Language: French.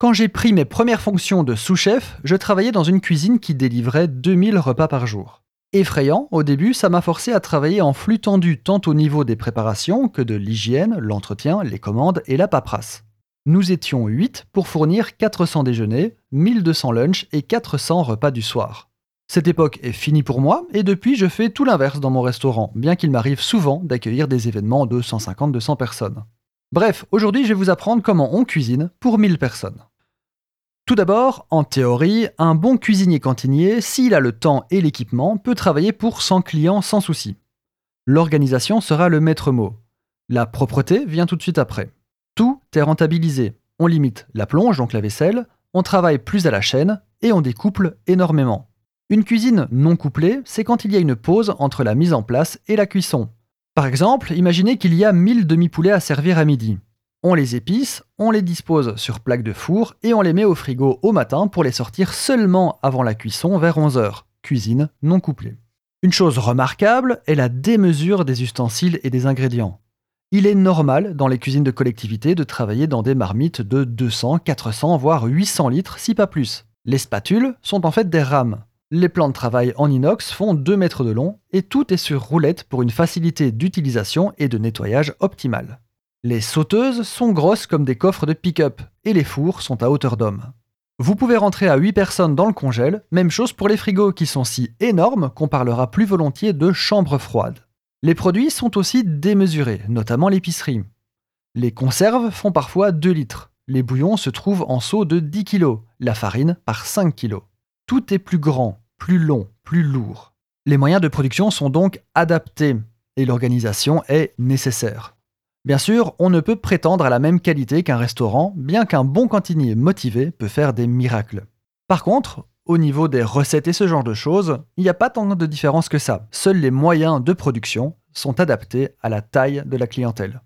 Quand j'ai pris mes premières fonctions de sous-chef, je travaillais dans une cuisine qui délivrait 2000 repas par jour. Effrayant, au début, ça m'a forcé à travailler en flux tendu tant au niveau des préparations que de l'hygiène, l'entretien, les commandes et la paperasse. Nous étions 8 pour fournir 400 déjeuners, 1200 lunchs et 400 repas du soir. Cette époque est finie pour moi et depuis je fais tout l'inverse dans mon restaurant, bien qu'il m'arrive souvent d'accueillir des événements de 150-200 personnes. Bref, aujourd'hui je vais vous apprendre comment on cuisine pour 1000 personnes. Tout d'abord, en théorie, un bon cuisinier cantinier, s'il a le temps et l'équipement, peut travailler pour 100 clients sans souci. L'organisation sera le maître mot. La propreté vient tout de suite après. Tout est rentabilisé. On limite la plonge, donc la vaisselle, on travaille plus à la chaîne et on découple énormément. Une cuisine non couplée, c'est quand il y a une pause entre la mise en place et la cuisson. Par exemple, imaginez qu'il y a 1000 demi-poulets à servir à midi. On les épice, on les dispose sur plaque de four et on les met au frigo au matin pour les sortir seulement avant la cuisson vers 11h. Cuisine non couplée. Une chose remarquable est la démesure des ustensiles et des ingrédients. Il est normal dans les cuisines de collectivité de travailler dans des marmites de 200, 400, voire 800 litres, si pas plus. Les spatules sont en fait des rames. Les plans de travail en inox font 2 mètres de long et tout est sur roulette pour une facilité d'utilisation et de nettoyage optimale. Les sauteuses sont grosses comme des coffres de pick-up et les fours sont à hauteur d'homme. Vous pouvez rentrer à 8 personnes dans le congèle, même chose pour les frigos qui sont si énormes qu'on parlera plus volontiers de chambre froide. Les produits sont aussi démesurés, notamment l'épicerie. Les conserves font parfois 2 litres. Les bouillons se trouvent en seaux de 10 kg, la farine par 5 kg. Tout est plus grand, plus long, plus lourd. Les moyens de production sont donc adaptés et l'organisation est nécessaire. Bien sûr, on ne peut prétendre à la même qualité qu'un restaurant, bien qu'un bon cantinier motivé peut faire des miracles. Par contre, au niveau des recettes et ce genre de choses, il n'y a pas tant de différence que ça. Seuls les moyens de production sont adaptés à la taille de la clientèle.